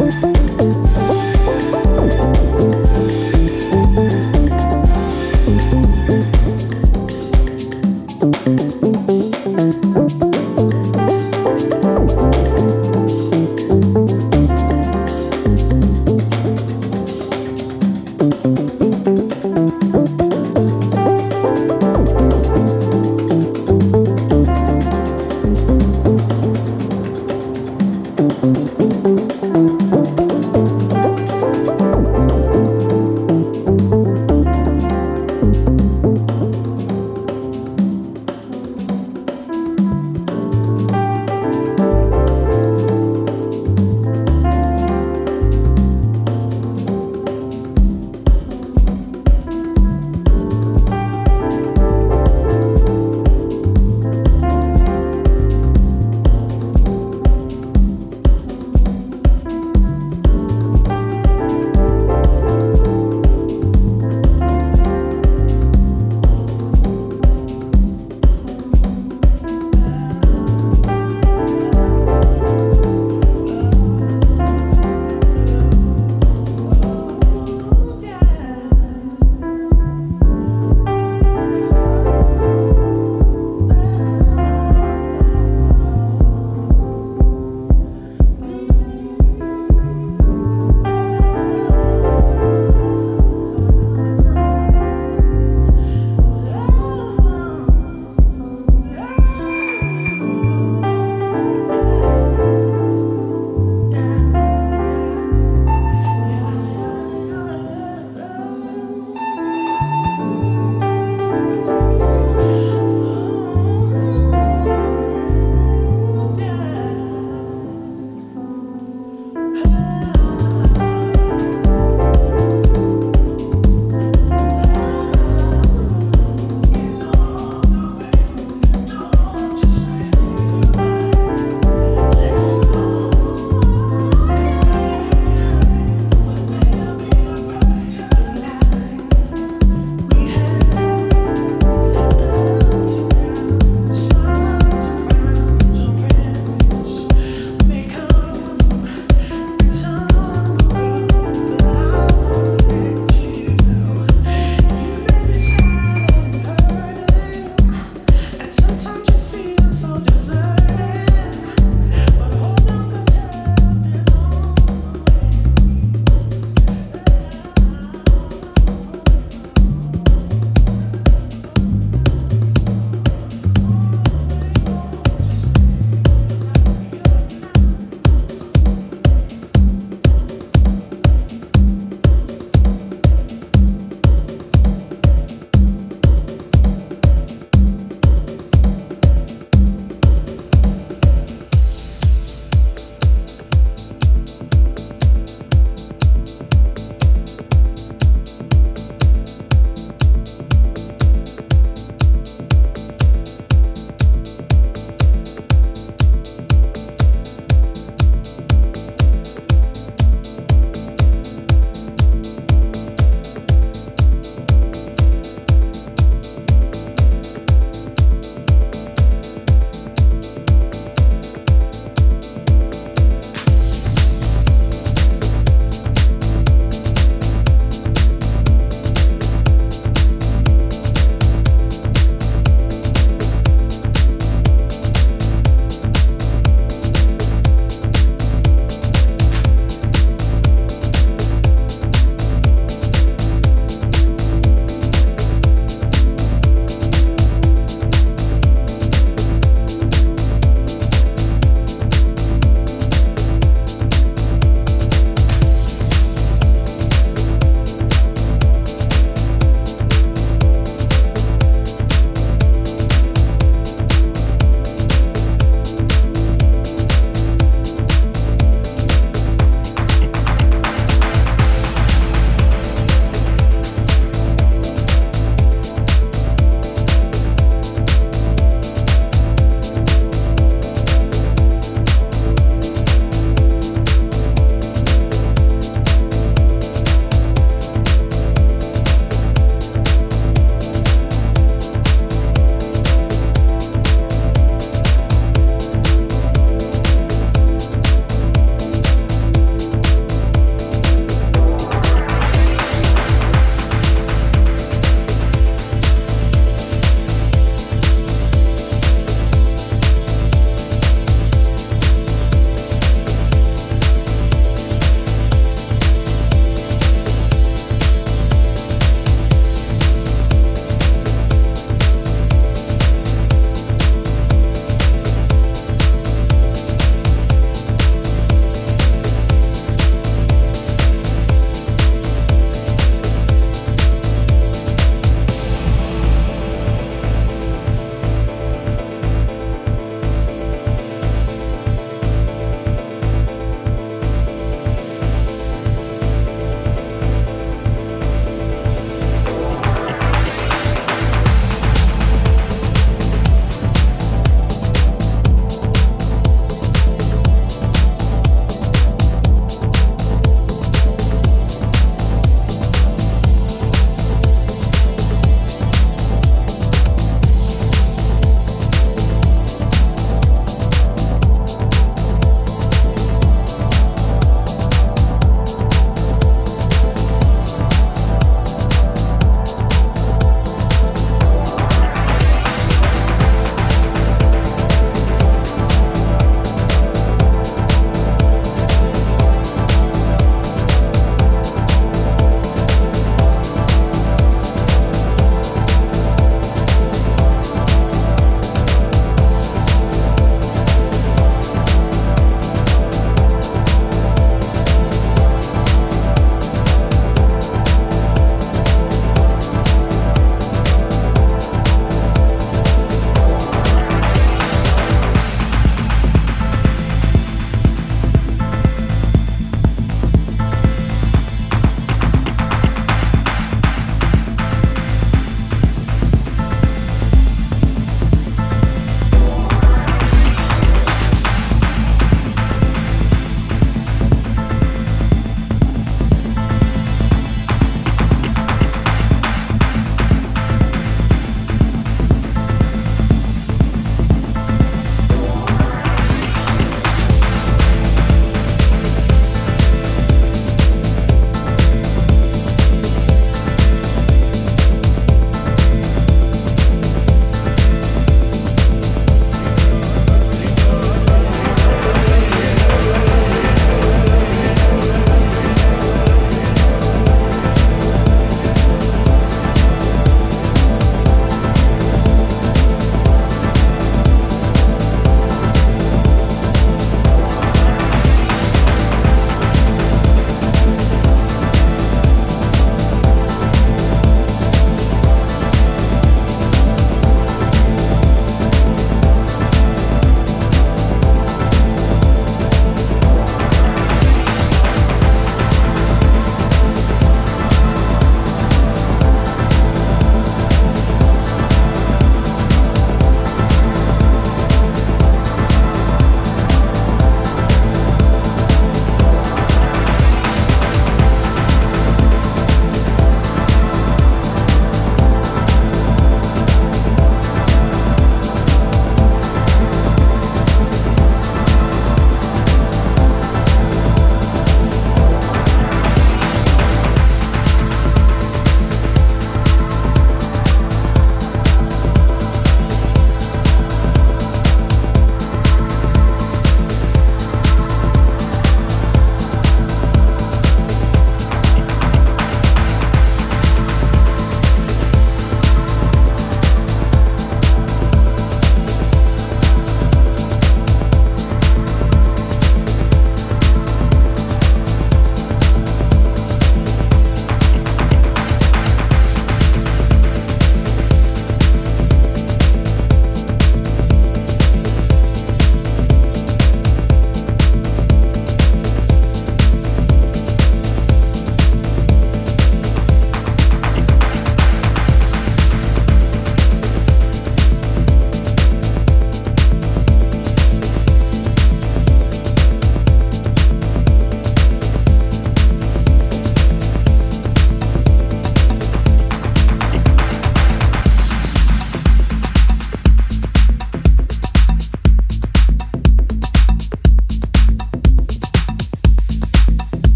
Boom, boom.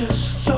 I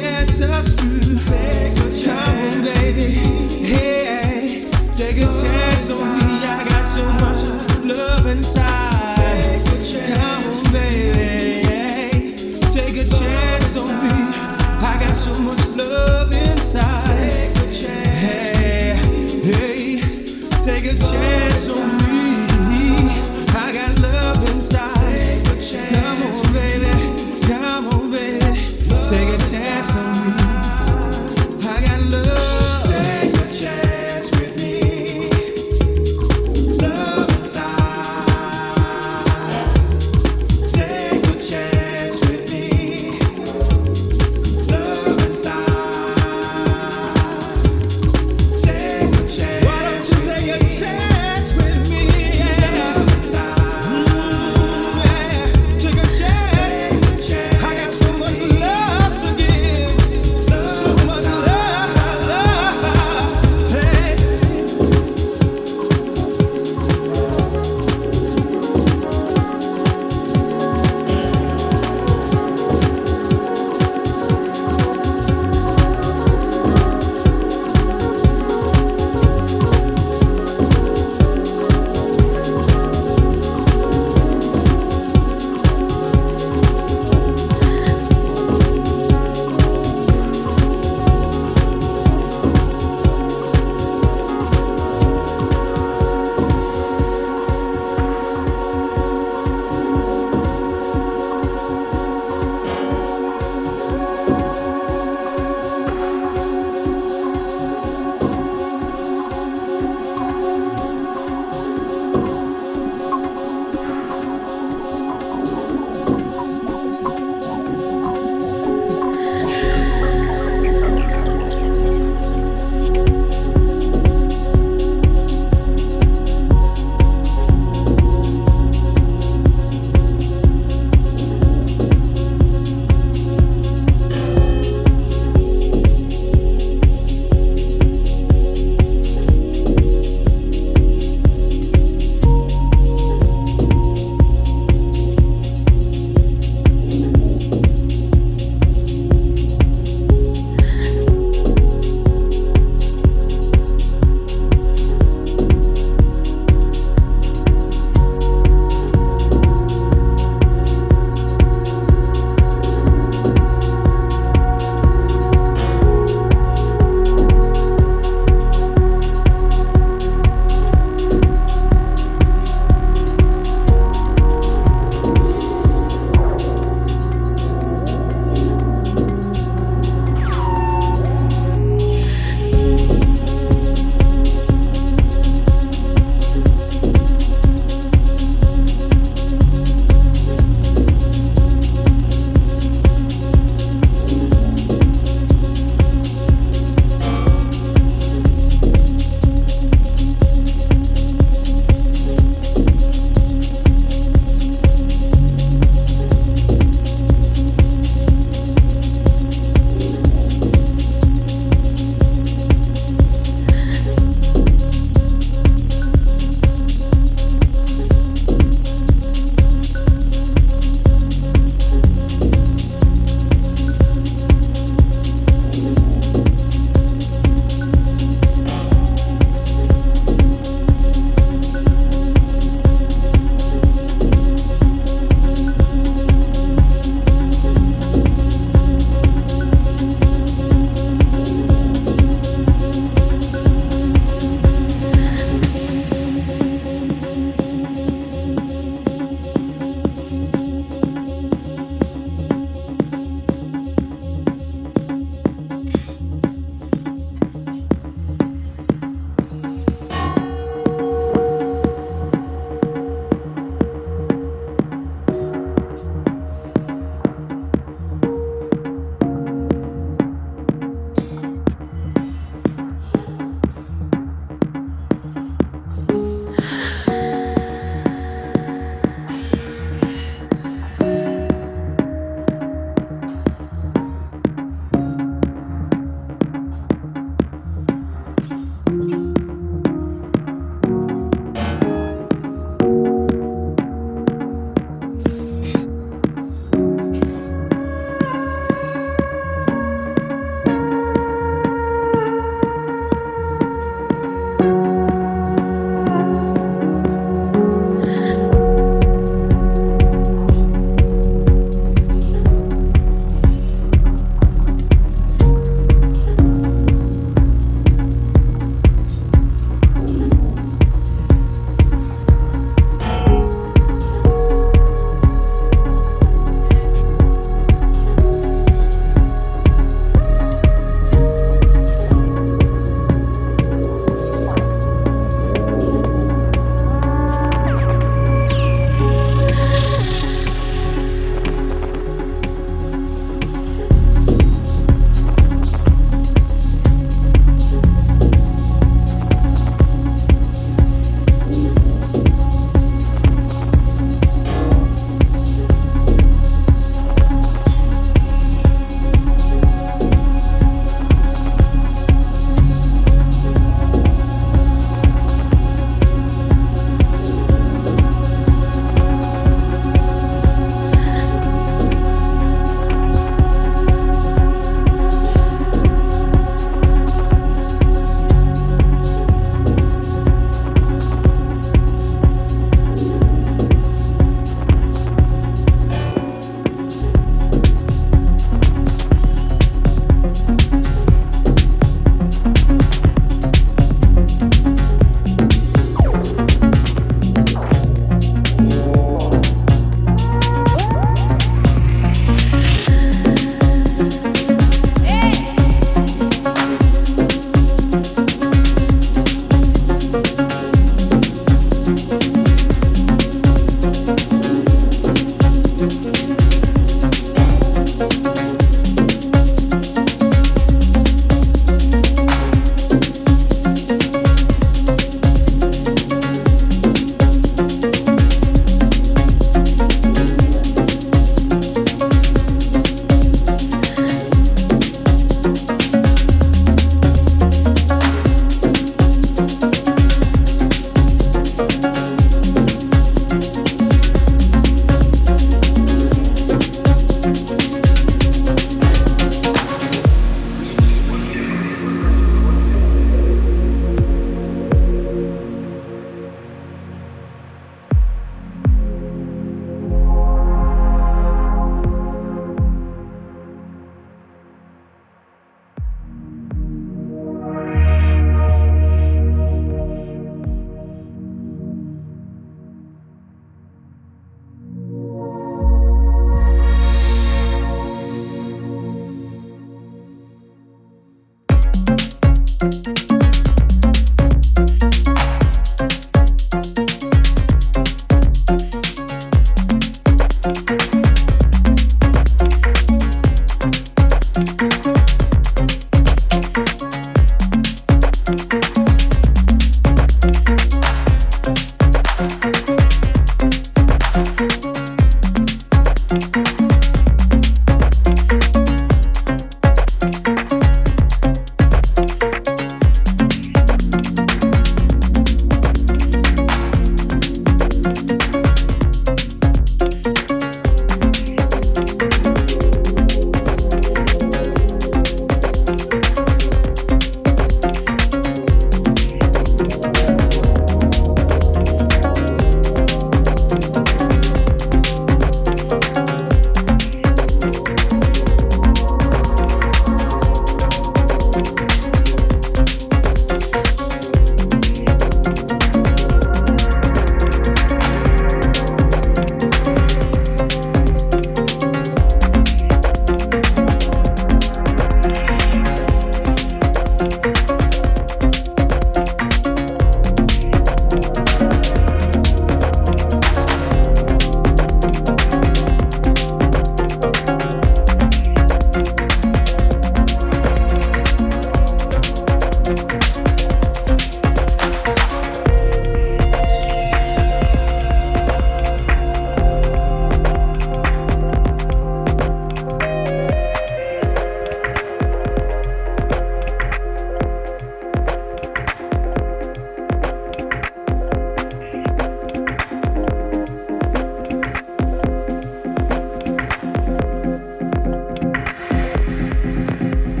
gets us through.